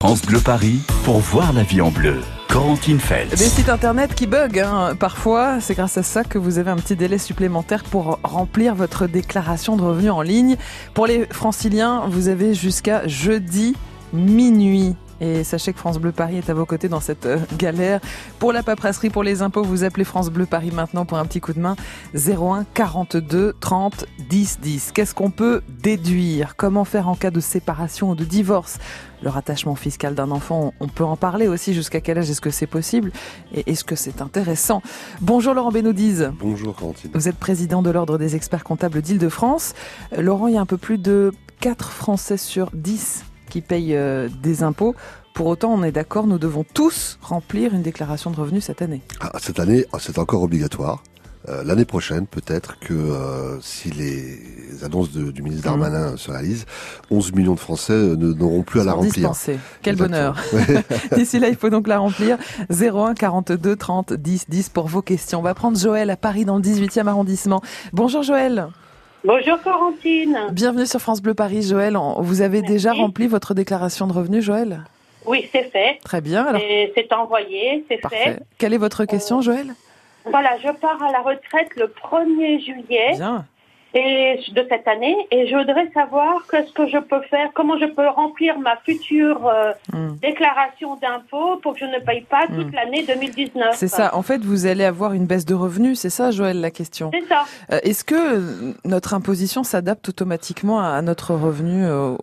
France Bleu Paris pour voir la vie en bleu. Corentine Fels. Des sites internet qui bug hein. parfois, c'est grâce à ça que vous avez un petit délai supplémentaire pour remplir votre déclaration de revenus en ligne. Pour les franciliens, vous avez jusqu'à jeudi minuit. Et sachez que France Bleu Paris est à vos côtés dans cette euh, galère. Pour la paperasserie, pour les impôts, vous appelez France Bleu Paris maintenant pour un petit coup de main. 01 42 30 10 10. Qu'est-ce qu'on peut déduire? Comment faire en cas de séparation ou de divorce? Le rattachement fiscal d'un enfant, on peut en parler aussi. Jusqu'à quel âge est-ce que c'est possible? Et est-ce que c'est intéressant? Bonjour Laurent Bénoudize. Bonjour Quentin. Vous êtes président de l'Ordre des experts comptables d'Île-de-France. Euh, Laurent, il y a un peu plus de 4 Français sur 10 qui payent euh, des impôts. Pour autant, on est d'accord, nous devons tous remplir une déclaration de revenus cette année. Ah, cette année, ah, c'est encore obligatoire. Euh, L'année prochaine, peut-être que euh, si les annonces de, du ministre Mmh. Darmanin se réalisent, 11 millions de Français n'auront plus à la remplir. dispenser. Quel Exactement. bonheur. D'ici là, il faut donc la remplir. 01 42 30 10 10 pour vos questions. On va prendre Joël à Paris dans le 18e arrondissement. Bonjour Joël. Bonjour Corentine. Bienvenue sur France Bleu Paris, Joël. Vous avez Merci. déjà rempli votre déclaration de revenus, Joël Oui, c'est fait. Très bien. Alors, Et C'est envoyé, c'est parfait. fait. Quelle est votre question, Joël Voilà, je pars à la retraite le 1er juillet Bien. Et, de cette année et je voudrais savoir qu'est-ce que je peux faire, comment je peux remplir ma future euh, Hmm. déclaration d'impôt pour que je ne paye pas toute Hmm. l'année 2019. C'est ça. En fait, vous allez avoir une baisse de revenus. C'est ça, Joël, la question. C'est ça. Euh, Est-ce que notre imposition s'adapte automatiquement à notre revenu euh,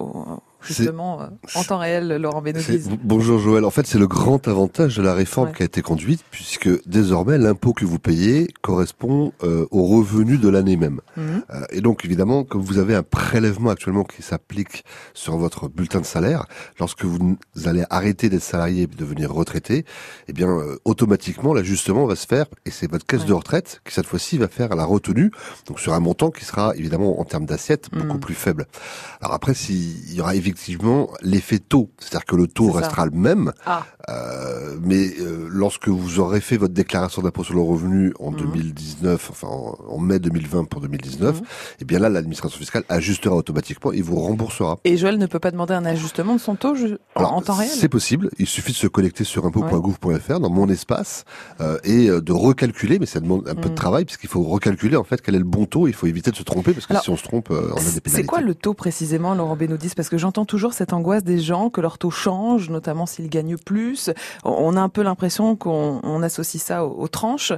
justement euh, en temps réel, Laurent Bénoudis Bonjour Joël. En fait, c'est le grand avantage de la réforme Ouais. qui a été conduite, puisque désormais l'impôt que vous payez correspond euh, au revenu de l'année même. Mhm. Euh, et donc, évidemment, comme vous avez un prélèvement actuellement qui s'applique sur votre bulletin de salaire, lorsque vous allez arrêter d'être salarié et devenir retraité, eh bien, euh, automatiquement, l'ajustement va se faire, et c'est votre caisse Ouais. de retraite qui, cette fois-ci, va faire la retenue, donc sur un montant qui sera, évidemment, en termes d'assiette, beaucoup Mhm. plus faible. Alors après, s'il y aura effectivement l'effet taux, c'est-à-dire que le taux ça. restera le même, Ah, euh, mais euh, lorsque vous aurez fait votre déclaration d'impôt sur le revenu en Mhm. 2019, enfin en, en mai 2020 pour 2019, Mhm. eh bien là, l'administration fiscale ajustera automatiquement et vous remboursera. et Joël ne peut pas demander un ajustement de son taux je- en, Alors, en temps réel? c'est possible. Il suffit de se connecter sur impôt.gouv.fr dans mon espace euh, et euh, de recalculer, mais ça demande un peu de Mhm. travail puisqu'il faut recalculer en fait quel est le bon taux. Il faut éviter de se tromper parce que Alors, si on se trompe, euh, on a des pénalités. C'est quoi le taux précisément, Laurent Bénoudis Parce que j'entends toujours cette angoisse des gens que leur taux change, notamment s'ils gagnent plus. On a un peu l'impression qu'on on associe ça aux, aux tranches. Euh,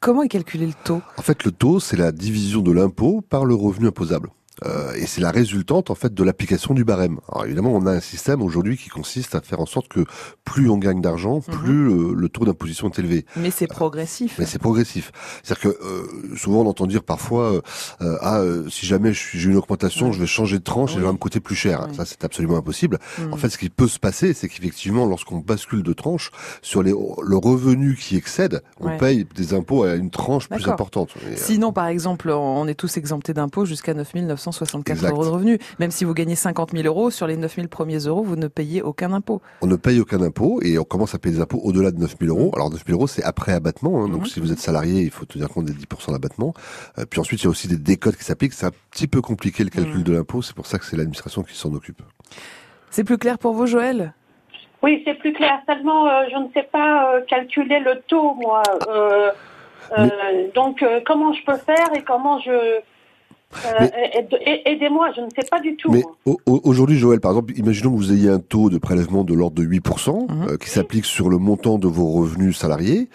Comment est calculé le taux? En fait, le taux, c'est la division de l'impôt par le revenu imposable. Euh, et c'est la résultante en fait de l'application du barème. Alors évidemment, on a un système aujourd'hui qui consiste à faire en sorte que plus on gagne d'argent, Mhm. plus euh, le taux d'imposition est élevé. Mais c'est progressif. Mais c'est progressif. C'est-à-dire que euh, souvent on entend dire parfois euh, euh, ah euh, si jamais je j'ai une augmentation, je vais changer de tranche et Oui. ça va me coûter plus cher. Oui. Ça c'est absolument impossible. Mm. En fait, ce qui peut se passer, c'est qu'effectivement, lorsqu'on bascule de tranche sur les, le revenu qui excède, on Ouais. paye des impôts à une tranche plus importante. Et, euh, Sinon, par exemple, on est tous exemptés d'impôts jusqu'à 9 964 Exact. euros de revenus. Même si vous gagnez 50 000 euros, sur les 9 000 premiers euros, vous ne payez aucun impôt. On ne paye aucun impôt et on commence à payer des impôts au-delà de 9 000 euros. Alors 9 000 euros, c'est après abattement. hein. donc Mhm. si vous êtes salarié, il faut tenir compte des 10% d'abattement. Euh, puis ensuite, il y a aussi des décodes qui s'appliquent. C'est un petit peu compliqué le calcul Mhm. de l'impôt. C'est pour ça que c'est l'administration qui s'en occupe. C'est plus clair pour vous, Joël? Oui, c'est plus clair. Seulement, euh, je ne sais pas euh, calculer le taux, moi. Euh, euh, donc, euh, comment je peux faire et comment je... euh, aide- aide- Aidez-moi, je ne sais pas du tout. Mais aujourd'hui, Joël, par exemple, imaginons que vous ayez un taux de prélèvement de l'ordre de 8% Mhm. euh, qui s'applique sur le montant de vos revenus salariés.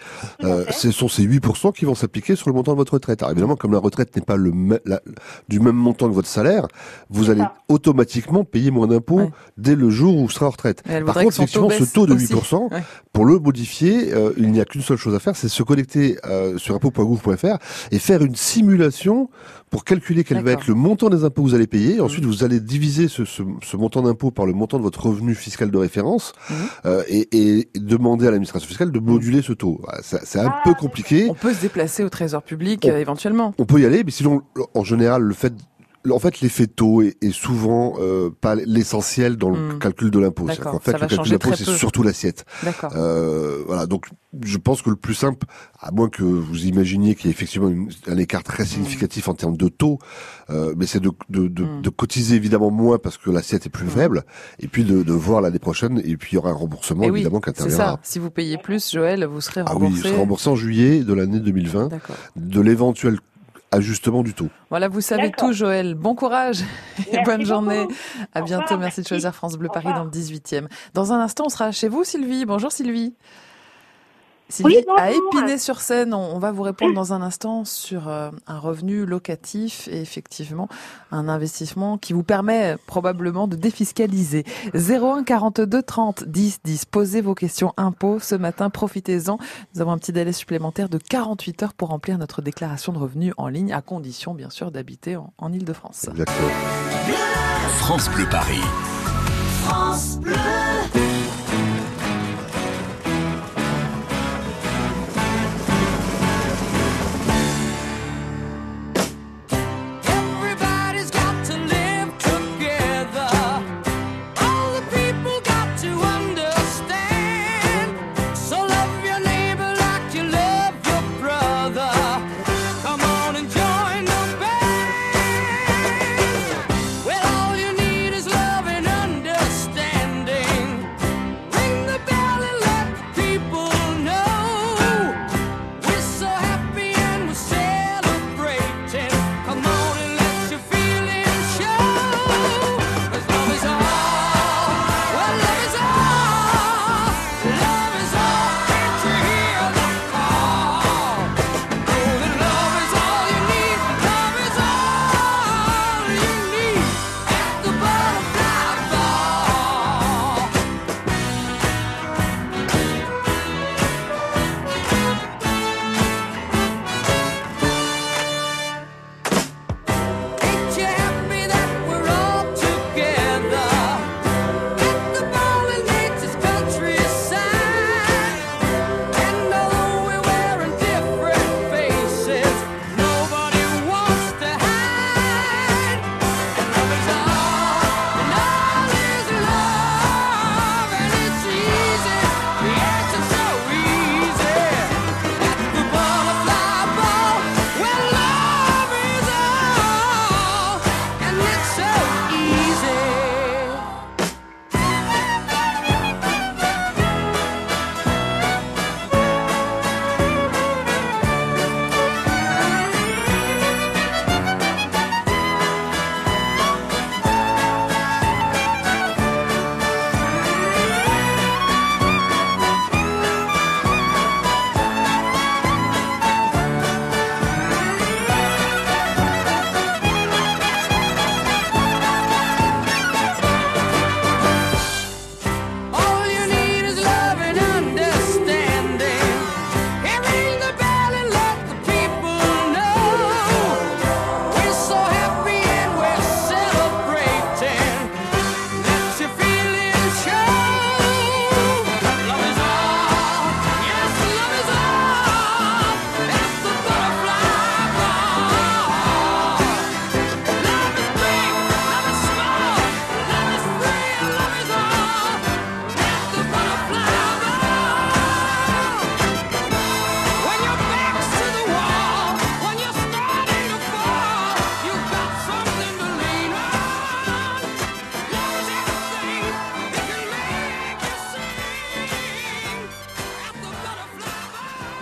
Euh, ce sont ces 8% qui vont s'appliquer sur le montant de votre retraite. Alors évidemment, comme la retraite n'est pas le la- du même montant que votre salaire, vous allez ça. automatiquement payer moins d'impôts Ouais. dès le jour où vous serez en retraite. Par contre, son taux effectivement, ce taux de aussi. 8%, Ouais. pour le modifier, euh, il n'y a qu'une seule chose à faire, c'est se connecter euh, sur impôt.gouv.fr et faire une simulation pour calculer quel va être le montant des impôts que vous allez payer. Et ensuite, vous allez diviser ce, ce, ce montant d'impôt par le montant de votre revenu fiscal de référence Mhm. euh, et, et demander à l'administration fiscale de moduler ce taux. Voilà, ça- C'est un Ah, peu compliqué. On peut se déplacer au trésor public On- euh, éventuellement. On peut y aller, mais sinon, en général, le fait en fait, l'effet taux est, souvent euh, pas l'essentiel dans le Hmm. calcul de l'impôt. En fait, le calcul de l'impôt, c'est surtout l'assiette. Euh, voilà, donc je pense que le plus simple, à moins que vous imaginiez qu'il y ait effectivement une- un écart très significatif en termes de taux, euh, mais c'est de, de, de, Mm. de cotiser évidemment moins parce que l'assiette est plus faible, et puis de, de voir l'année prochaine, et puis il y aura un remboursement Et oui, évidemment qui c'est interviendra. ça. Si vous payez plus, Joël, vous serez Ah oui, remboursé. je serai remboursé en juillet de l'année 2020 D'accord. de l'éventuel ajustement du taux. Voilà, vous savez tout, Joël. Bon courage et Merci bonne journée. beaucoup. À bientôt. revoir, merci de choisir France Bleu Paris dans le 18e. Dans un instant, on sera chez vous, Sylvie. Bonjour, Sylvie. Sylvie, Oui, à Épinay-sur-Seine, on, on va vous répondre dans un instant sur euh, un revenu locatif et effectivement un investissement qui vous permet probablement de défiscaliser. 01 42 30 10 10. Posez vos questions impôts ce matin, profitez-en. Nous avons un petit délai supplémentaire de 48 heures pour remplir notre déclaration de revenus en ligne, à condition bien sûr d'habiter en, en Ile-de-France. France Bleu Paris. Everybody's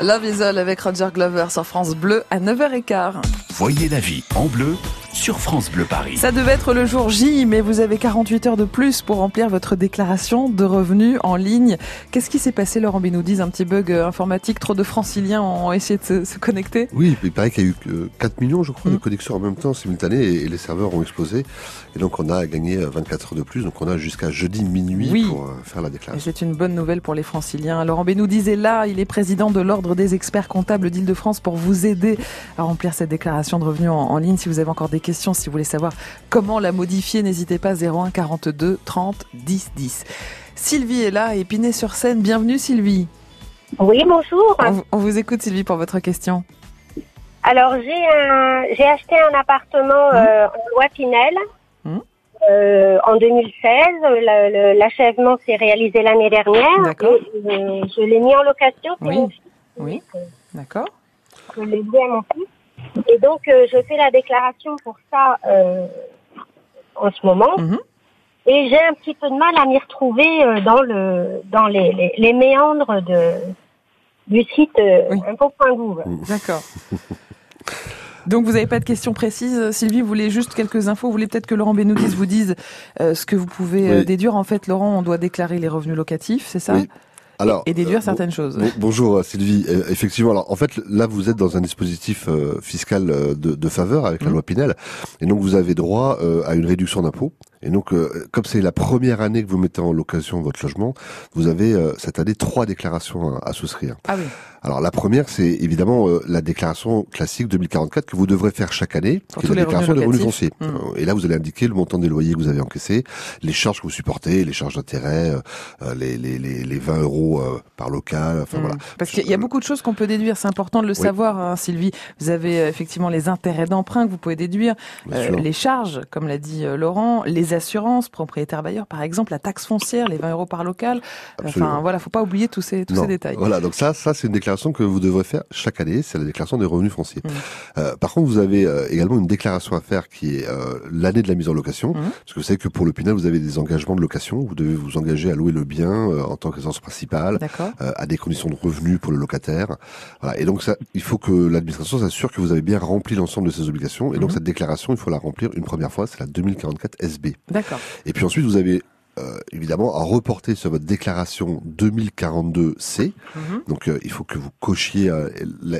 Love is All avec Roger Glover sur France Bleu à 9h15. Voyez la vie en bleu sur France Bleu Paris. Ça devait être le jour J, mais vous avez 48 heures de plus pour remplir votre déclaration de revenus en ligne. Qu'est-ce qui s'est passé, Laurent Benoudis Un petit bug euh, informatique Trop de franciliens ont essayé de se, se connecter Oui, il paraît qu'il y a eu que 4 millions, je crois, Mm. de connexions en même temps, simultanées, et, les serveurs ont explosé. Et donc, on a gagné euh, 24 heures de plus. Donc, on a jusqu'à jeudi minuit Oui. pour euh, faire la déclaration. c'est une bonne nouvelle pour les franciliens. Laurent Benoudis est là, il est président de l'Ordre des experts comptables d'Île-de-France pour vous aider à remplir cette déclaration de revenus en, en ligne. Si vous avez encore des questions, si vous voulez savoir comment la modifier, n'hésitez pas 01 42 30 10 10. Sylvie est là, à Épinay-sur-Seine. Bienvenue Sylvie. Oui, bonjour. On, on vous écoute Sylvie pour votre question. Alors j'ai acheté un appartement euh, en loi Pinel Mhm. euh, en 2016. Le- le- L'achèvement s'est réalisé l'année dernière. D'accord. Euh, je l'ai mis en location. Oui. Oui. D'accord. je l'ai loué à mon fils. Et donc euh, je fais la déclaration pour ça euh, en ce moment. Mhm. Et j'ai un petit peu de mal à m'y retrouver euh, dans le dans les, les, les méandres de du site euh, Oui. impôt.gouv. D'accord. Donc vous n'avez pas de questions précises, Sylvie. Vous voulez juste quelques infos. Vous voulez peut-être que Laurent Benoudis vous dise euh, ce que vous pouvez Oui. déduire. En fait, Laurent, on doit déclarer les revenus locatifs, c'est ça? Oui. Alors, Et déduire euh, certaines choses. Bon- bonjour euh, Sylvie. Euh, effectivement, alors en fait là vous êtes dans un dispositif euh, fiscal de, de faveur avec la Mhm. loi Pinel, et donc vous avez droit euh, à une réduction d'impôt. Et donc euh, comme c'est la première année que vous mettez en location votre logement, vous avez euh, cette année trois déclarations à, à souscrire. Ah oui. Alors la première c'est évidemment euh, la déclaration classique 2044 que vous devrez faire chaque année, Pour qui est la déclaration des revenus fonciers. Euh, Et là vous allez indiquer le montant des loyers que vous avez encaissés, les charges que vous supportez, les charges d'intérêt, euh, euh, les, les, les, les 20 euros euh, par local, enfin Mm. voilà. Parce qu'il y a beaucoup de choses qu'on peut déduire. C'est important de le Oui. savoir, hein, Sylvie. Vous avez effectivement les intérêts d'emprunt que vous pouvez déduire, euh, les charges, comme l'a dit Laurent, les assurances, propriétaire bailleur, par exemple, la taxe foncière, les 20 euros par local. Enfin, Absolument. voilà, faut pas oublier tous ces tous Non. ces détails. Voilà, donc ça, ça c'est une déclaration que vous devrez faire chaque année. C'est la déclaration des revenus fonciers. Mhm. Euh, par contre, vous avez euh, également une déclaration à faire qui est euh, l'année de la mise en location, Mhm. parce que vous savez que pour le Pinel, vous avez des engagements de location. Vous devez vous engager à louer le bien euh, en tant que résidence principale. D'accord. euh, à des conditions de revenus pour le locataire. Voilà. Et donc ça, il faut que l'administration s'assure que vous avez bien rempli l'ensemble de ces obligations. Et donc Mhm. cette déclaration, il faut la remplir une première fois, c'est la 2044 SB. D'accord. Et puis ensuite, vous avez euh, évidemment à reporter sur votre déclaration 2042C. Mhm. Donc euh, il faut que vous cochiez euh,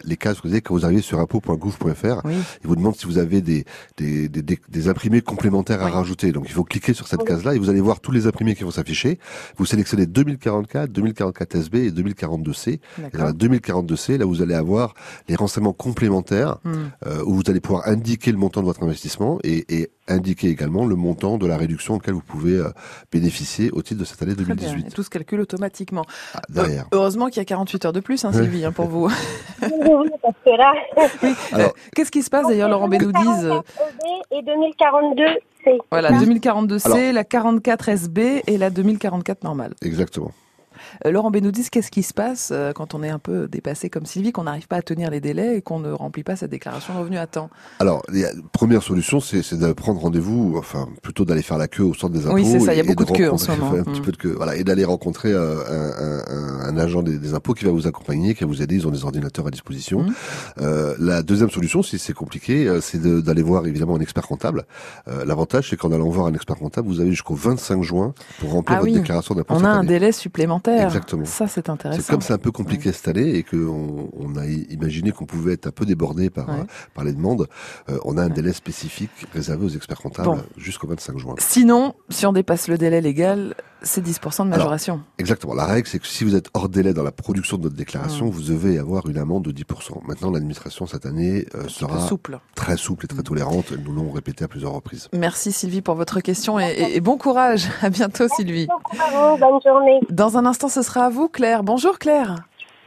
les cases que vous avez quand vous arrivez sur impôt.gouv.fr. Oui. Il vous demande si vous avez des, des, des, des- des imprimés complémentaires à rajouter. Donc il faut cliquer sur cette case-là et vous allez voir tous les imprimés qui vont s'afficher. Vous sélectionnez 2044, 2044 SB et 2042C. Et dans la 2042C, là vous allez avoir les renseignements complémentaires Mm. euh, où vous allez pouvoir indiquer le montant de votre investissement et, et indiquer également le montant de la réduction auquel vous pouvez euh, bénéficier au titre de cette année Très bien. Et 2018. tout se calcule automatiquement. Ah, derrière. Euh, heureusement qu'il y a 48 heures de plus, hein, Sylvie, hein, pour vous. Oui, oui, parce que là, Alors, Qu'est-ce qui se passe d'ailleurs, Laurent Benoudis euh, 2044 et 2042 C. Voilà, Oui. 2042C, Alors- la 44 SB et la 2044 normale. exactement. Euh, Laurent Benoudis, qu'est-ce qui se passe euh, quand on est un peu dépassé comme Sylvie, qu'on n'arrive pas à tenir les délais et qu'on ne remplit pas sa déclaration de revenus à temps Alors, la première solution, c'est de prendre rendez-vous, enfin, plutôt d'aller faire la queue au centre des impôts. Oui, c'est ça, il y a beaucoup de queues en ce moment. Un petit Mm. peu de queue, voilà, et d'aller rencontrer euh, un, un- un- un agent des, des impôts qui va vous accompagner, qui va vous aider. Ils ont des ordinateurs à disposition. Mm. Euh, la deuxième solution, si c'est compliqué, c'est d'aller voir évidemment un expert comptable. Euh, L'avantage, c'est qu'en allant voir un expert comptable, vous avez jusqu'au 25 juin pour remplir Ah votre déclaration d'impôt. On a un délai supplémentaire. Exactement. Ça, c'est intéressant. C'est comme c'est un peu compliqué cette année et qu'on on a imaginé qu'on pouvait être un peu débordé par, Ouais. euh, par les demandes, euh, on a un Ouais. délai spécifique réservé aux experts comptables Bon. jusqu'au 25 juin. Sinon, si on dépasse le délai légal, c'est 10% de majoration. Exactement. La règle, c'est que si vous êtes hors délai dans la production de votre Mm. déclaration, vous devez avoir une amende de 10%. Maintenant, l'administration cette année euh, sera souple. très souple et très tolérante. Nous l'avons répété à plusieurs reprises. Merci Sylvie pour votre question et, et- et bon courage. À bientôt Sylvie. Bravo, bonne journée. Dans un instant, ce sera à vous Claire. Bonjour Claire.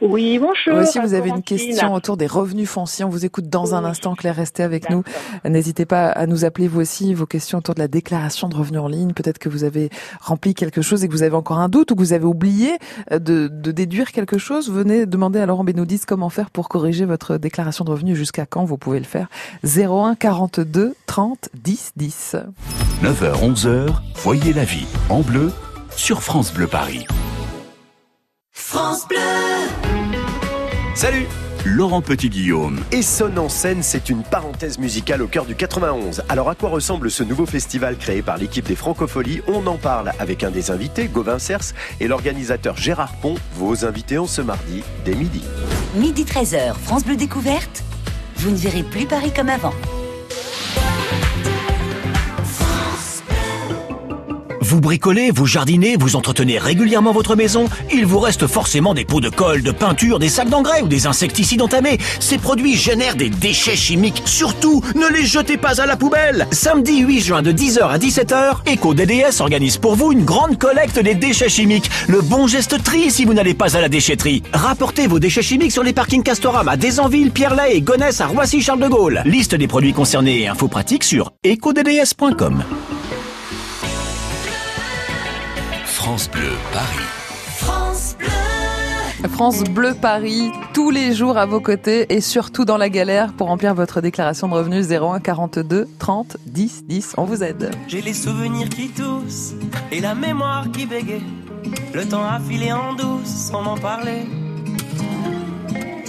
Oui, bonjour. Vous aussi, vous avez une question autour des revenus fonciers. On vous écoute dans un instant. Claire, restez avec nous. N'hésitez pas à nous appeler vous aussi vos questions autour de la déclaration de revenus en ligne. Peut-être que vous avez rempli quelque chose et que vous avez encore un doute ou que vous avez oublié euh, de, de déduire quelque chose. Venez demander à Laurent Benoudis comment faire pour corriger votre déclaration de revenus. Jusqu'à quand vous pouvez le faire? 01 42 30 10 10. 9h, 11h, voyez la vie en bleu sur France Bleu Paris. Salut Laurent Petit-Guillaume. Et sonne en scène, c'est une parenthèse musicale au cœur du 91. Alors à quoi ressemble ce nouveau festival créé par l'équipe des Francopholies? On en parle avec un des invités, Gauvin Cers, et l'organisateur Gérard Pont, vos invités en ce mardi dès midi. Midi 13h, France Bleu Découverte. Vous ne verrez plus Paris comme avant. Vous bricolez, vous jardinez, vous entretenez régulièrement votre maison Il vous reste forcément des pots de colle, de peinture, des sacs d'engrais ou des insecticides entamés. Ces produits génèrent des déchets chimiques. Surtout, ne les jetez pas à la poubelle Samedi 8 juin de 10h à 17h, EcoDDS organise pour vous une grande collecte des déchets chimiques. Le bon geste tri si vous n'allez pas à la déchetterie. Rapportez vos déchets chimiques sur les parkings Castorama, Desanville, Pierre-Laye et Gonesse à Roissy-Charles de Gaulle. Liste des produits concernés et infos pratiques sur ecodds.com. France Bleu Paris. France Bleu. France Bleu Paris, tous les jours à vos côtés et surtout dans la galère pour remplir votre déclaration de revenus 01 42 30 10 10. On vous aide. J'ai les souvenirs qui toussent et la mémoire qui bégaye. Le temps a filé en douce sans m'en parler.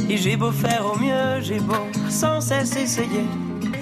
Et j'ai beau faire au mieux, j'ai beau sans cesse essayer.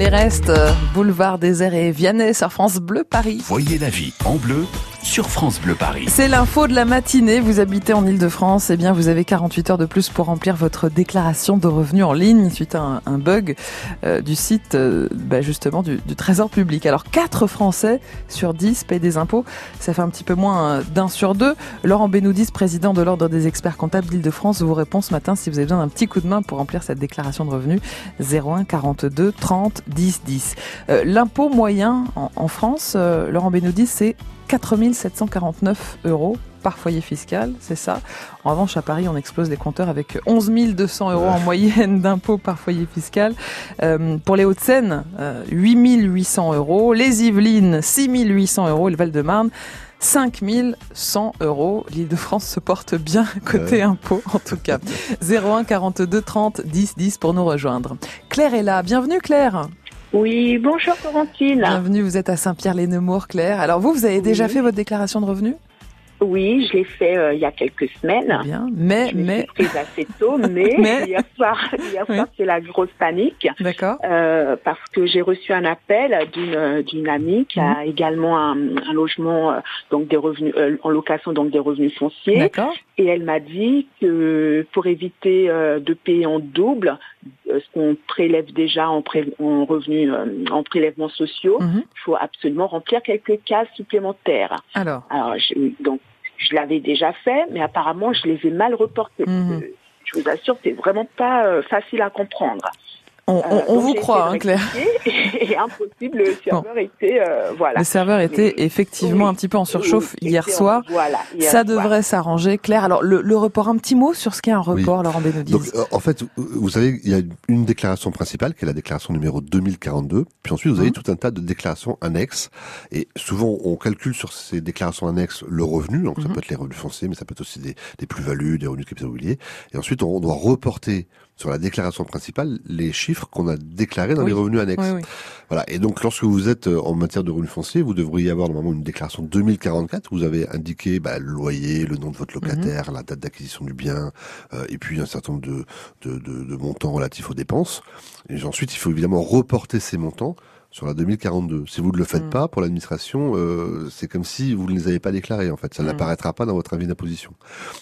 Allez reste, euh, boulevard désert et Vianney sur France Bleu Paris. Voyez la vie en bleu sur France Bleu Paris. C'est l'info de la matinée. Vous habitez en Ile-de-France, eh bien, vous avez 48 heures de plus pour remplir votre déclaration de revenus en ligne suite à un, bug euh, du site, euh, bah, justement, du, Trésor public. Alors, 4 Français sur 10 payent des impôts. Ça fait un petit peu moins d'un sur deux. Laurent Benoudis, président de l'Ordre des experts comptables d'Île-de-France, vous répond ce matin si vous avez besoin d'un petit coup de main pour remplir cette déclaration de revenus. 01 42 30 10 10. Euh, L'impôt moyen en, en France, euh, Laurent Benoudis, c'est 4 749 euros par foyer fiscal, c'est ça. En revanche, à Paris, on explose les compteurs avec 11 200 euros en moyenne d'impôts par foyer fiscal. Euh, pour les Hauts-de-Seine, euh, 8 800 euros. Les Yvelines, 6 800 euros. Et le Val-de-Marne, 5 100 euros. L'Île-de-France se porte bien côté impôts, en tout cas. 01 42 30 10 10 pour nous rejoindre. Claire est là. Bienvenue, Claire. Oui, bonjour Florentine. Bienvenue, vous êtes à Saint-Pierre-les-Nemours, Claire. Alors vous, vous avez déjà Oui. fait votre déclaration de revenus? Oui, je l'ai fait euh, il y a quelques semaines. Bien. Mais, Je mais, prise assez tôt, mais, Mais- hier soir, hier soir c'est la grosse panique. d'accord. Euh, parce que j'ai reçu un appel d'une d'une amie qui a également un, un logement euh, donc des revenus euh, en location donc des revenus fonciers D'accord. et elle m'a dit que pour éviter euh, de payer en double euh, ce qu'on prélève déjà en, pré- en revenus euh, en prélèvements sociaux, Mhm. il faut absolument remplir quelques cases supplémentaires. Alors, Alors je- donc je l'avais déjà fait, mais apparemment je les ai mal reportés. Mhm. Euh, Je vous assure, c'est vraiment pas euh, facile à comprendre. On, on- Euh, on donc vous croit, hein, Claire. Et impossible, le serveur était euh, voilà. Le serveur était Mais- effectivement oui, un petit peu en surchauffe oui, hier en- soir. Voilà. hier Ça soir. devrait s'arranger. Claire, alors le, le report, un petit mot sur ce qu'est un report, Laurent Benodis. Donc, euh, en fait, vous savez, il y a une déclaration principale, qui est la déclaration numéro 2042. Puis ensuite, vous avez Mhm. tout un tas de déclarations annexes. Et souvent, on calcule sur ces déclarations annexes le revenu. Donc, ça Mhm. peut être les revenus fonciers, mais ça peut être aussi des, des plus-values, des revenus de capital immobilier. Et ensuite, on doit reporter sur la déclaration principale les chiffres qu'on a déclarés dans Oui. les revenus annexes. Oui, oui. Voilà. Et donc, lorsque vous êtes euh, en matière de revenus fonciers, vous devriez avoir normalement une déclaration 2044 où vous avez indiqué bah, le loyer, le nom de votre locataire, la date d'acquisition du bien, euh, et puis un certain nombre de, de, de, de montants relatifs aux dépenses. Et ensuite, il faut évidemment reporter ces montants sur la 2042. Si vous ne le faites Mm. pas, pour l'administration, euh, c'est comme si vous ne les avez pas déclarés, en fait. Ça Mm. n'apparaîtra pas dans votre avis d'imposition.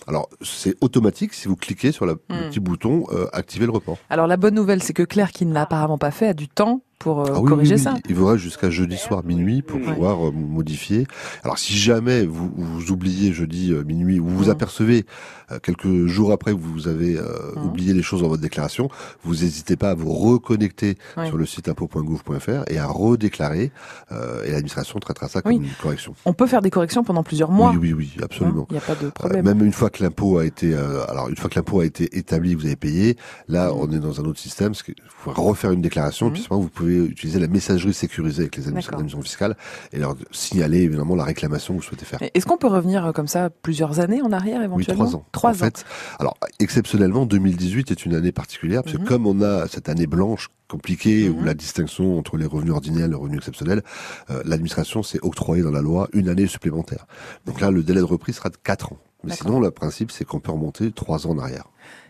Alors, c'est automatique si vous cliquez sur la- Mm. le petit bouton euh, activer le report. Alors la bonne nouvelle, c'est que Claire, qui ne l'a apparemment pas fait, a du temps pour euh, Ah oui, corriger oui, oui. ça. Il vous reste jusqu'à jeudi soir minuit pour Ouais. pouvoir euh, modifier. Alors si jamais vous, vous oubliez jeudi euh, minuit ou vous vous Mm. apercevez euh, quelques jours après que vous avez euh, Mm. oublié les choses dans votre déclaration, vous n'hésitez pas à vous reconnecter sur le site impôt.gouv.fr et à redéclarer euh, et l'administration traitera ça comme Oui. une correction. On peut faire des corrections pendant plusieurs mois. Oui, oui, oui, absolument. Il n'y a pas de Euh, problème. même une fois que l'impôt a été, euh, alors une fois que l'impôt a été établi, vous avez payé. Là, Mhm. on est dans un autre système. Parce que vous pouvez refaire une déclaration, puis seulement vous pouvez utiliser la messagerie sécurisée avec les administrations fiscales et leur signaler évidemment la réclamation que vous souhaitez faire. Est-ce qu'on peut revenir euh, comme ça plusieurs années en arrière Oui, éventuellement trois ans. Trois en ans. fait, alors exceptionnellement, 2018 est une année particulière parce Mhm. que comme on a cette année blanche compliquée Mhm. où la distinction entre les revenus ordinaires et les revenus exceptionnels, euh, l'administration s'est octroyée dans la loi une année supplémentaire. Donc là, le délai de reprise sera de quatre ans. Mais sinon, le principe, c'est qu'on peut remonter trois ans en arrière.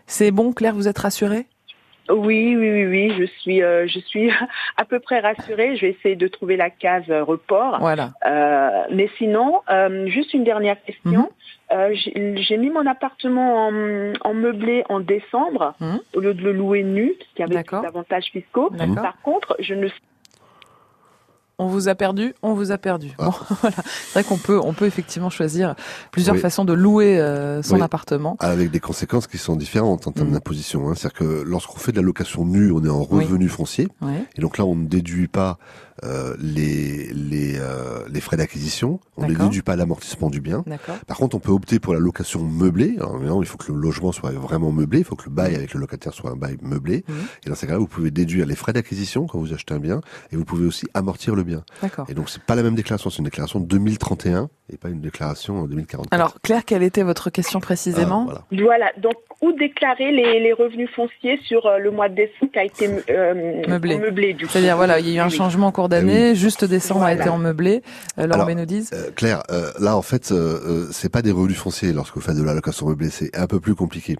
C'est bon, Claire, vous êtes rassurée? Oui, oui, oui, oui, je suis, euh, je suis à peu près rassurée. Je vais essayer de trouver la case euh, report. Voilà. Euh, mais sinon, euh, juste une dernière question. Mhm. Euh, j'ai mis mon appartement en, en meublé en décembre Mhm. au lieu de le louer nu, ce qui avait D'accord. plus d'avantages fiscaux. Par contre, je ne On vous a perdu, on vous a perdu. Ah. Bon, voilà. C'est vrai qu'on peut, on peut effectivement choisir plusieurs Oui. façons de louer euh, son Oui. appartement. Avec des conséquences qui sont différentes en termes Mhm. d'imposition. Hein. C'est-à-dire que lorsqu'on fait de la location nue, on est en revenu foncier. Et donc là, on ne déduit pas euh, les, les, euh, les frais d'acquisition, on ne déduit pas l'amortissement du bien. Par contre, on peut opter pour la location meublée. Alors, il faut que le logement soit vraiment meublé, il faut que le bail avec le locataire soit un bail meublé. Mhm. Et dans ces cas-là, vous pouvez déduire les frais d'acquisition quand vous achetez un bien, et vous pouvez aussi amortir le bien. Et donc, c'est pas la même déclaration, c'est une déclaration 2031 et pas une déclaration en 2040. Alors, Claire, quelle était votre question précisément voilà. Voilà, donc où déclarer les, les revenus fonciers sur euh, le mois de décembre qui a été euh, Meublé. meublé. C'est-à-dire, voilà, il y a eu un changement cours d'année, juste décembre a été en meublé. Euh, Laurent Alors, Benodis Euh, Claire, euh, là en fait, euh, euh, c'est pas des revenus fonciers lorsque vous faites de la location meublée, c'est un peu plus compliqué.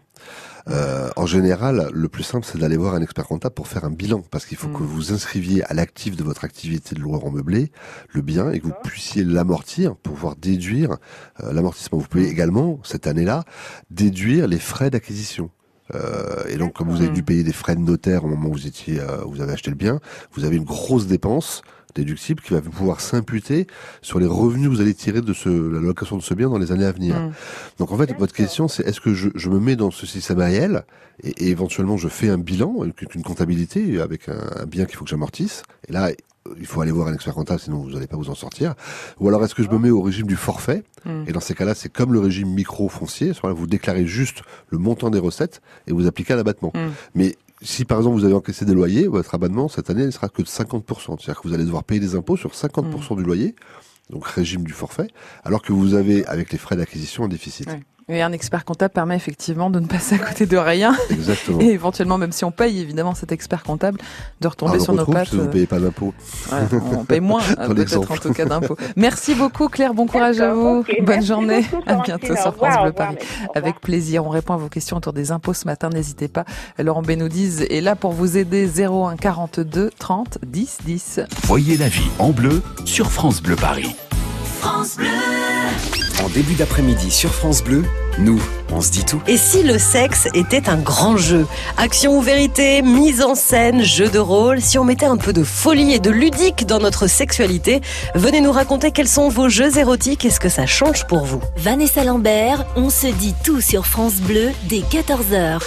Euh, en général, le plus simple, c'est d'aller voir un expert comptable pour faire un bilan, parce qu'il faut Mm. que vous inscriviez à l'actif de votre activité de loueur en meublé le bien et que vous puissiez l'amortir pour pouvoir déduire euh, l'amortissement. Vous pouvez également, cette année-là, déduire les frais d'acquisition. Euh, et donc, comme vous avez dû payer des frais de notaire au moment où vous étiez, euh, vous avez acheté le bien, vous avez une grosse dépense déductible qui va pouvoir s'imputer sur les revenus que vous allez tirer de ce, la location de ce bien dans les années à venir. Mm. Donc en fait, votre question, c'est est-ce que je, je me mets dans ce système réel et, et éventuellement je fais un bilan, avec une comptabilité avec un, un bien qu'il faut que j'amortisse? Et là, il faut aller voir un expert comptable, sinon vous n'allez pas vous en sortir. Ou alors est-ce que je me mets au régime du forfait Mm. Et dans ces cas-là, c'est comme le régime micro-foncier. Vous déclarez juste le montant des recettes et vous appliquez un abattement. Mm. Mais si par exemple vous avez encaissé des loyers, votre abattement cette année ne sera que de 50%. C'est-à-dire que vous allez devoir payer des impôts sur 50% Mm. du loyer, donc régime du forfait, alors que vous avez avec les frais d'acquisition un déficit. Ouais. Et un expert comptable permet effectivement de ne passer à côté de rien. Exactement. Et éventuellement, même si on paye évidemment cet expert comptable, de retomber Ah, sur nos pattes. si vous ne euh, payez pas d'impôts. voilà, on paye moins, euh, Dans peut-être en tout cas d'impôts. Merci beaucoup Claire, bon courage à vous. Bonne journée. beaucoup, À bientôt sur France Bleu Paris. Avec plaisir. On répond à vos questions autour des impôts ce matin. N'hésitez pas. Laurent Bénoudiz est là pour vous aider. 01 42 30 10 10. Voyez la vie en bleu sur France Bleu Paris. France Bleu. En début d'après-midi sur France Bleu, nous, on se dit tout. Et si le sexe était un grand jeu Action ou vérité, mise en scène, jeu de rôle, si on mettait un peu de folie et de ludique dans notre sexualité, venez nous raconter quels sont vos jeux érotiques et ce que ça change pour vous. Vanessa Lambert, on se dit tout sur France Bleu dès 14h.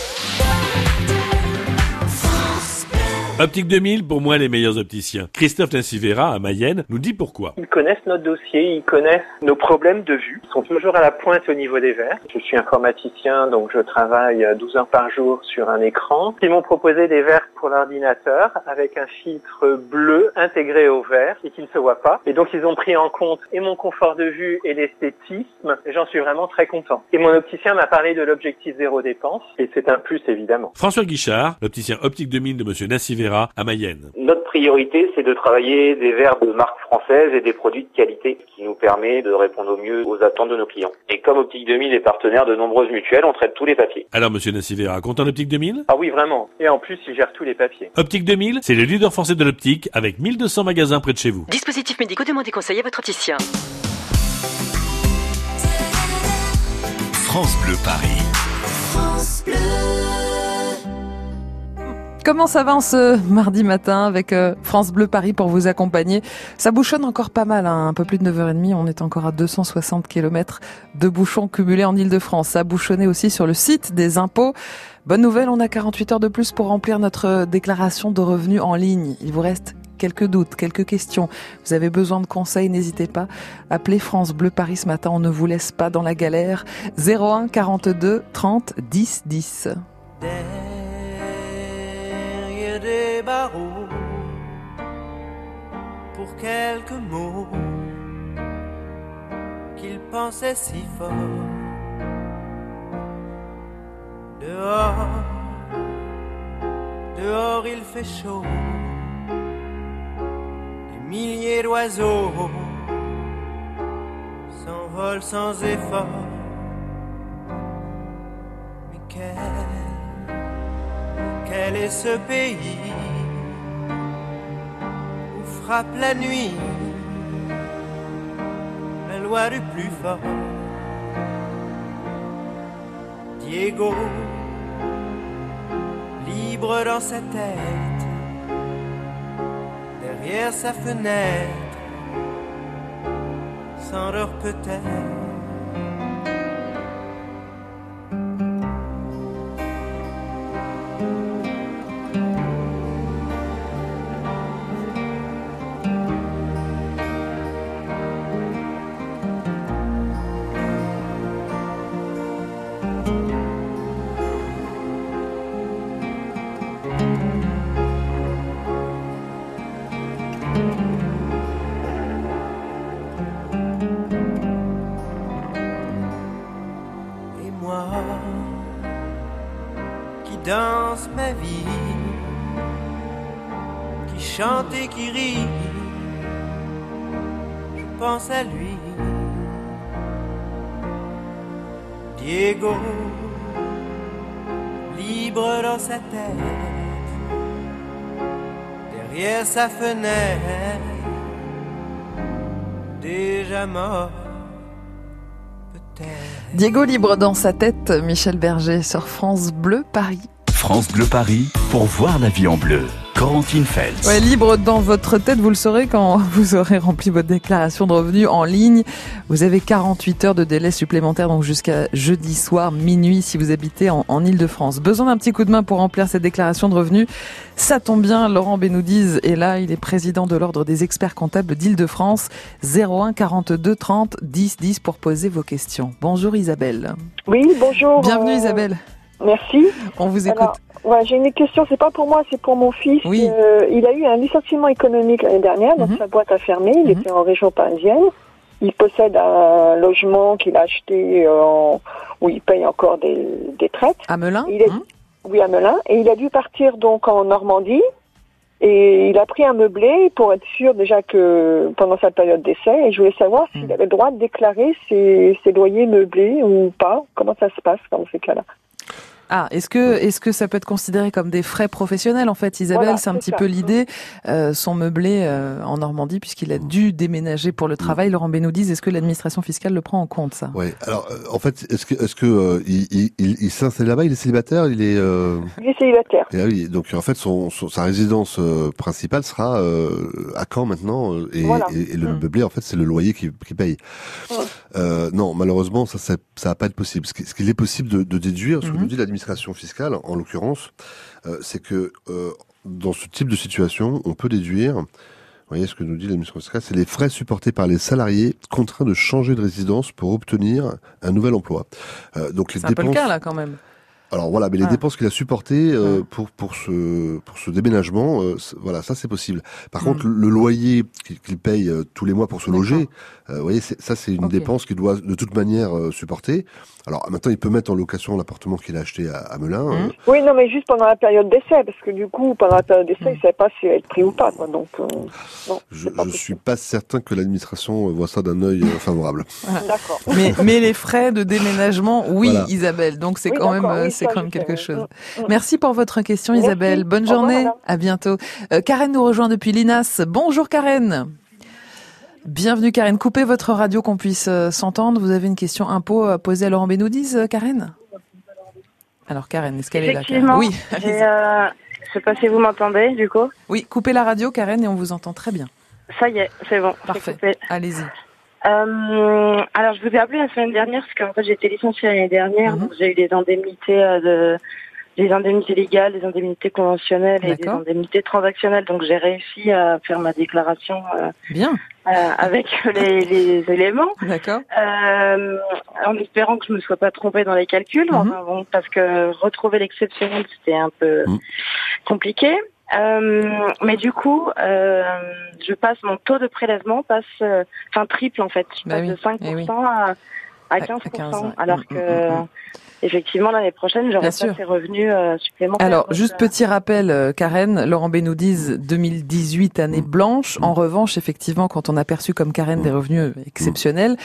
Optique 2000, pour moi, les meilleurs opticiens. Christophe Nassivera, à Mayenne, nous dit pourquoi. Ils connaissent notre dossier, ils connaissent nos problèmes de vue. Ils sont toujours à la pointe au niveau des verres. Je suis informaticien, donc je travaille 12 heures par jour sur un écran. Ils m'ont proposé des verres pour l'ordinateur avec un filtre bleu intégré au verre et qui ne se voit pas. Et donc ils ont pris en compte et mon confort de vue et l'esthétisme. J'en suis vraiment très content. Et mon opticien m'a parlé de l'objectif zéro dépense et c'est un plus évidemment. François Guichard, l'opticien Optique 2000 de Monsieur Nassivera, à Mayenne. Notre priorité, c'est de travailler des verres de marque française et des produits de qualité, qui nous permet de répondre au mieux aux attentes de nos clients. Et comme Optique 2000 est partenaire de nombreuses mutuelles, on traite tous les papiers. Alors, Monsieur Nassivera, content d'Optique 2000 Ah oui, vraiment. Et en plus, ils gèrent tous les papiers. Optique 2000, c'est le leader français de l'optique avec 1200 magasins près de chez vous. Dispositifs médicaux, demandez conseil à votre opticien. France Bleu Paris. France Bleu. Comment ça va en ce mardi matin avec euh, France Bleu Paris pour vous accompagner? Ça bouchonne encore pas mal, hein, un peu plus de 9h30, on est encore à 260 km de bouchons cumulés en Ile-de-France. Ça a bouchonné aussi sur le site des impôts. Bonne nouvelle, on a 48 heures de plus pour remplir notre déclaration de revenus en ligne. Il vous reste quelques doutes, quelques questions. Vous avez besoin de conseils, n'hésitez pas. Appelez France Bleu Paris ce matin, on ne vous laisse pas dans la galère. 01 42 30 10 10. derrière des barreaux pour quelques mots qu'il pensait si fort. Dehors, dehors il fait chaud, des milliers d'oiseaux s'envolent sans effort. Mais quel quel est ce pays où frappe la nuit la loi du plus fort? Diego, libre dans sa tête, derrière sa fenêtre, s'endort peut-être. Vie, qui chante et qui rit, je pense à lui. Diego, libre dans sa tête, derrière sa fenêtre, déjà mort. Diego libre dans sa tête, Michel Berger sur France Bleu Paris. France Bleu Paris pour voir la vie en bleu. Corentine Feltz. Ouais, libre dans votre tête, vous le saurez quand vous aurez rempli votre déclaration de revenus en ligne. Vous avez 48 heures de délai supplémentaire, donc jusqu'à jeudi soir, minuit, si vous habitez en, en Ile-de-France. Besoin d'un petit coup de main pour remplir cette déclaration de revenus? Ça tombe bien, Laurent Benoudiz est là, il est président de l'Ordre des experts comptables d'Île-de-France. 01 42 30 10 10 pour poser vos questions. Bonjour Isabelle. Oui, bonjour. Bienvenue Isabelle. Merci. On vous écoute. Alors, ouais, j'ai une question, c'est pas pour moi, c'est pour mon fils. Oui. Euh, il a eu un licenciement économique l'année dernière, donc sa boîte a fermé, il était en région parisienne. il possède un logement qu'il a acheté euh, en- où il paye encore des, des traites. À Melun Il est- Oui, à Melun. Et il a dû partir donc en Normandie. Et il a pris un meublé pour être sûr déjà que pendant sa période d'essai. Et je voulais savoir s'il avait le droit de déclarer ses, ses loyers meublés ou pas. Comment ça se passe dans ces cas-là? Ah, est-ce que est-ce que ça peut être considéré comme des frais professionnels en fait, Isabelle? Voilà, C'est un petit ça. peu l'idée. Euh, son meublé euh, en Normandie, puisqu'il a dû déménager pour le travail. Laurent Benoudis, est-ce que l'administration fiscale le prend en compte ça? Ouais. Alors, euh, en fait, est-ce que, est-ce que euh, il, il, il, il s'est installé là-bas? Il est célibataire? Il est. Euh... Il est célibataire. Et ah oui, donc en fait, son, son- sa résidence euh, principale sera euh, à Caen maintenant, euh, et, Voilà. et, et le Mm. meublé, en fait, c'est le loyer qui, qui paye. Euh, non, malheureusement, ça, ça, ça va pas être possible. Ce qui- ce qu'il est possible de, de déduire, ce que Mhm. nous dit l'administration fiscale, en l'occurrence, euh, c'est que euh, dans ce type de situation, on peut déduire. Vous voyez ce que nous dit l'administration fiscale, c'est les frais supportés par les salariés contraints de changer de résidence pour obtenir un nouvel emploi. Euh, donc les C'est un peu le dépenses. cas là quand même. Alors voilà, mais les Ah. dépenses qu'il a supportées euh, pour pour ce pour ce déménagement, euh, voilà, ça c'est possible. Par Mm. contre, le loyer qu'il qu'il paye euh, tous les mois pour se loger, euh, vous voyez, c'est- ça c'est une dépense qu'il doit de toute manière euh, supporter. Alors maintenant, il peut mettre en location l'appartement qu'il a acheté à, à Melun. Mmh. euh, Oui, non, mais juste pendant la période d'essai, parce que du coup, pendant la période Mmh. d'essai, il ne savait pas s'il allait être pris ou pas. Quoi, donc, euh, non. je je suis pas certain que l'administration voit ça d'un œil favorable. D'accord. Mais, mais les frais de déménagement, oui, Voilà. Isabelle. Donc c'est Oui, quand même, euh, oui, c'est quand même quelque chose. Merci pour votre question, Merci. Isabelle. Bonne Au journée. À bientôt. Euh, Karen nous rejoint depuis Linas. Bonjour Karen. Bienvenue Karen. Coupez votre radio qu'on puisse euh, s'entendre. Vous avez une question impôt à poser à Laurent Benoudis, euh, Karen? Alors Karen, est-ce qu'elle est là Karen? Oui. Euh, je sais pas si vous m'entendez, du coup. Oui, coupez la radio Karen et on vous entend très bien. Ça y est, c'est bon. Parfait. Allez-y. Euh, alors, je vous ai appelé la semaine dernière parce qu'en fait, j'ai été licenciée l'année dernière, Mhm. donc j'ai eu des indemnités euh, de des indemnités légales, des indemnités conventionnelles et des indemnités transactionnelles. Donc, j'ai réussi à faire ma déclaration euh, Bien. euh, avec les, les éléments. D'accord. Euh, en espérant que je me sois pas trompée dans les calculs, Mhm. enfin, bon, parce que retrouver l'exceptionnel, c'était un peu compliqué. Euh, mais du coup, euh, je passe mon taux de prélèvement passe, euh, enfin triple en fait. Je Bah passe oui, de 5% eh oui. à, à À- 15%, à 15, ouais. alors Mm, que mm, mm, effectivement l'année prochaine, j'aurai pas sûr. ces revenus euh, supplémentaires. Alors, Donc, juste euh, petit rappel, Karen, Laurent Benoudis, 2018, année blanche. En revanche, effectivement, quand on a perçu comme Karen des revenus exceptionnels,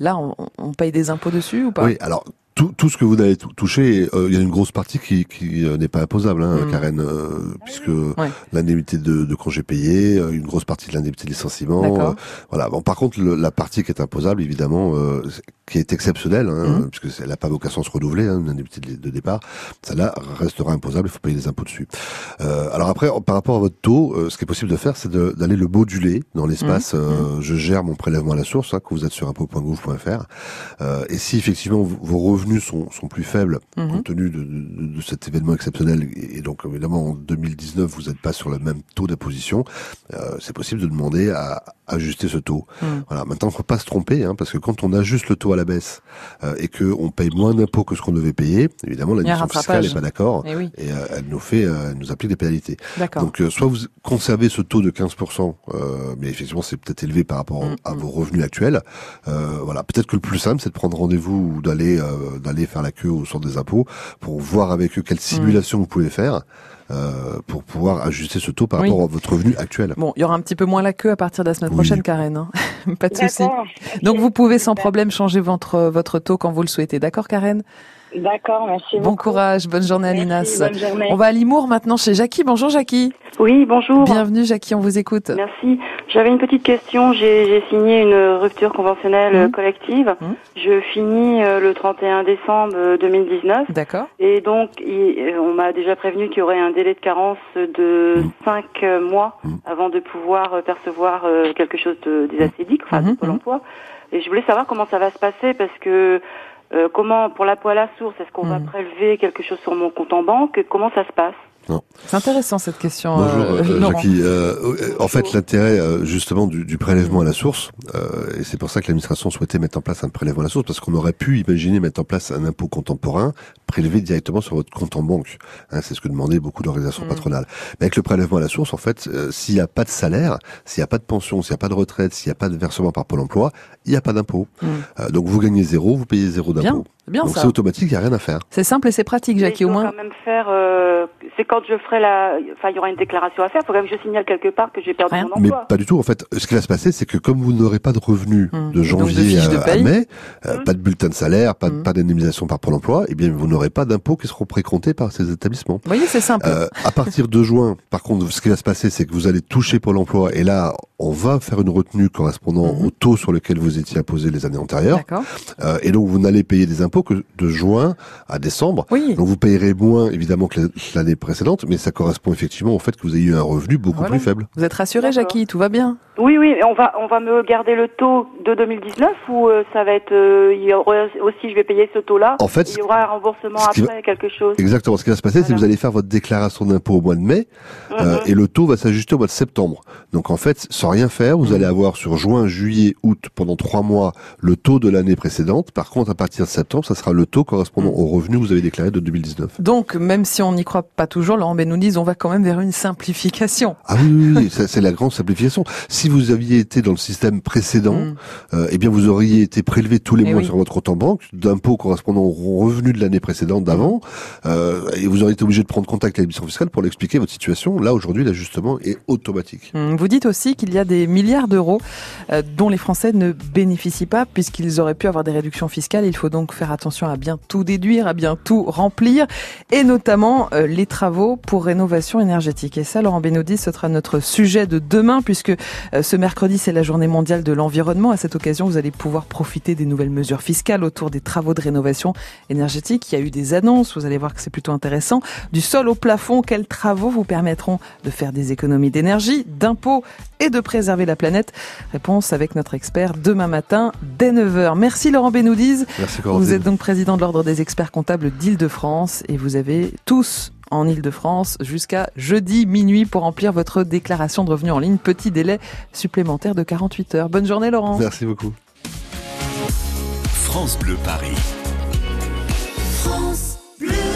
là, on, on paye des impôts dessus ou pas? Oui, alors tout, tout ce que vous avez tou- touché, euh, il y a une grosse partie qui, qui euh, n'est pas imposable, hein, Mm. Karen, euh, puisque Ouais. l'indemnité de, de congé payé, une grosse partie de l'indemnité de licenciement. Voilà. Bon, par contre, le- la partie qui est imposable, évidemment, euh, qui est exceptionnelle, hein, Mm. puisque elle n'a pas vocation à se renouveler, hein, une indemnité de, départ, celle-là restera imposable, il faut payer des impôts dessus. Euh, alors après, par rapport à votre taux, euh, ce qui est possible de faire, c'est d'aller le moduler dans l'espace. Mm. euh, je gère mon prélèvement à la source, hein, que vous êtes sur impôt.gouv.fr. Euh, et si effectivement vos revenus sont, sont plus faibles, Mhm. compte tenu de, de- de cet événement exceptionnel, et, donc évidemment en 2019 vous n'êtes pas sur le même taux d'imposition, c'est possible de demander à ajuster ce taux. Mhm. Voilà. Maintenant, faut pas se tromper, hein, parce que quand on ajuste le taux à la baisse euh, et que on paye moins d'impôts que ce qu'on devait payer, évidemment Il y a un l'administration fiscale n'est pas d'accord Eh oui. et euh, elle nous fait, euh, elle nous applique des pénalités. Donc euh, soit vous conservez ce taux de 15%, euh, mais effectivement c'est peut-être élevé par rapport Mm, à vos revenus actuels. Euh, voilà, peut-être que le plus simple c'est de prendre rendez-vous ou d'aller euh, d'aller faire la queue au centre des impôts pour voir avec eux quelle Mm. simulation vous pouvez faire euh, pour pouvoir ajuster ce taux par Oui. rapport à votre revenu actuel. Bon, il y aura un petit peu moins la queue à partir de la semaine Oui. prochaine, Karen. hein. pas de souci. D'accord. Donc, vous pouvez sans problème changer votre, votre taux quand vous le souhaitez. D'accord, Karen? D'accord, merci Bon courage, bonne journée à Merci, bonne journée. On va à Limours maintenant chez Jackie. Bonjour Jackie. Oui, bonjour. Bienvenue Jackie, on vous écoute. Merci. J'avais une petite question. J'ai signé une rupture conventionnelle euh, collective. Je finis euh, le 31 décembre euh, 2019. D'accord. Et donc, euh, on m'a déjà prévenu qu'il y aurait un délai de carence de 5 mois avant de pouvoir euh, percevoir quelque chose de, des ACDIC, enfin de Pôle emploi. Et je voulais savoir comment ça va se passer parce que comment pour la poêle à la source, est-ce qu'on va prélever quelque chose sur mon compte en banque? Comment ça se passe? Non. C'est intéressant cette question. Bonjour euh, euh. Jackie. Euh, en fait, l'intérêt euh, justement du, du prélèvement à la source, euh, et c'est pour ça que l'administration souhaitait mettre en place un prélèvement à la source, parce qu'on aurait pu imaginer mettre en place un impôt contemporain prélevé directement sur votre compte en banque. Hein, c'est ce que demandaient beaucoup d'organisations patronales. Mais avec le prélèvement à la source, en fait, euh, s'il n'y a pas de salaire, s'il n'y a pas de pension, s'il n'y a pas de retraite, s'il n'y a pas de versement par Pôle Emploi, il n'y a pas d'impôt. Euh, donc vous gagnez zéro, vous payez zéro Bien, d'impôt. c'est bien donc ça. c'est automatique, il n'y a rien à faire. C'est simple et c'est pratique, Jackie, au moins. quand même faire. euh, c'est quand je ferai la. Enfin, il y aura une déclaration à faire. Il faut quand même que je signale quelque part que j'ai perdu mon Mais emploi. pas du tout. En fait, ce qui va se passer, c'est que comme vous n'aurez pas de revenus Hum. de janvier de à, mai, euh, Hum. pas de bulletin de salaire, pas, de- pas d'indemnisation par Pôle Emploi, eh bien, vous n'aurez pas d'impôts qui seront précomptés par ces établissements. Vous voyez, c'est simple. Euh, à partir de juin, par contre, ce qui va se passer, c'est que vous allez toucher Pôle Emploi et là, on va faire une retenue correspondant au taux sur lequel vous étiez imposé les années antérieures. D'accord. Euh, et donc, vous n'allez payer des impôts que de juin à décembre. Oui. Donc, vous payerez moins, évidemment, que l'année précédente, mais ça correspond effectivement au fait que vous ayez eu un revenu beaucoup Voilà. plus faible. Vous êtes rassuré, Jackie Tout va bien Oui, oui, on va, on va me garder le taux de 2019 ou euh, ça va être. euh, il y aura aussi, je vais payer ce taux-là. En fait, il y aura un remboursement va- après, quelque chose. Exactement. Ce qui va se passer, c'est que vous allez faire votre déclaration d'impôt au mois de mai euh, Mhm. et le taux va s'ajuster au mois de septembre. Donc en fait, sans rien faire, vous allez avoir sur juin, juillet, août, pendant trois mois, le taux de l'année précédente. Par contre, à partir de septembre, ça sera le taux correspondant au revenu que vous avez déclaré de 2019. Donc, même si on n'y croit pas toujours, Laurent Benounise, on va quand même vers une simplification. Ah oui, oui, oui, c'est la grande simplification. Si vous aviez été dans le système précédent, euh, eh bien vous auriez été prélevé tous les. Eh mois oui. sur votre compte en banque d'impôts correspondant au revenu de l'année précédente d'avant, euh, et vous auriez été obligé de prendre contact avec l'administration fiscale pour leur expliquer votre situation. Là, aujourd'hui, l'ajustement est automatique. Hum, Vous dites aussi qu'il y a des milliards d'euros euh, dont les Français ne bénéficient pas puisqu'ils auraient pu avoir des réductions fiscales. Il faut donc faire attention à bien tout déduire, à bien tout remplir et notamment les travaux pour rénovation énergétique. Et ça, Laurent Bénaudis, ce sera notre sujet de demain puisque euh, ce mercredi, c'est la journée mondiale de l'environnement. À cette occasion, vous allez pouvoir profiter des nouvelles mesures fiscales autour des travaux de rénovation énergétique. Il y a eu des annonces, vous allez voir que c'est plutôt intéressant. Du sol au plafond, quels travaux vous permettront de faire des économies d'énergie, d'impôts et de préserver la planète? Réponse avec notre expert demain matin dès 9h. Merci Laurent Benoudiz. Merci. Vous êtes donc président de l'Ordre des experts comptables d'Île-de-France et vous avez tous en Ile-de-France jusqu'à jeudi minuit pour remplir votre déclaration de revenus en ligne. Petit délai supplémentaire de 48 heures. Bonne journée Laurent. Merci beaucoup. France Bleu Paris. France Bleu.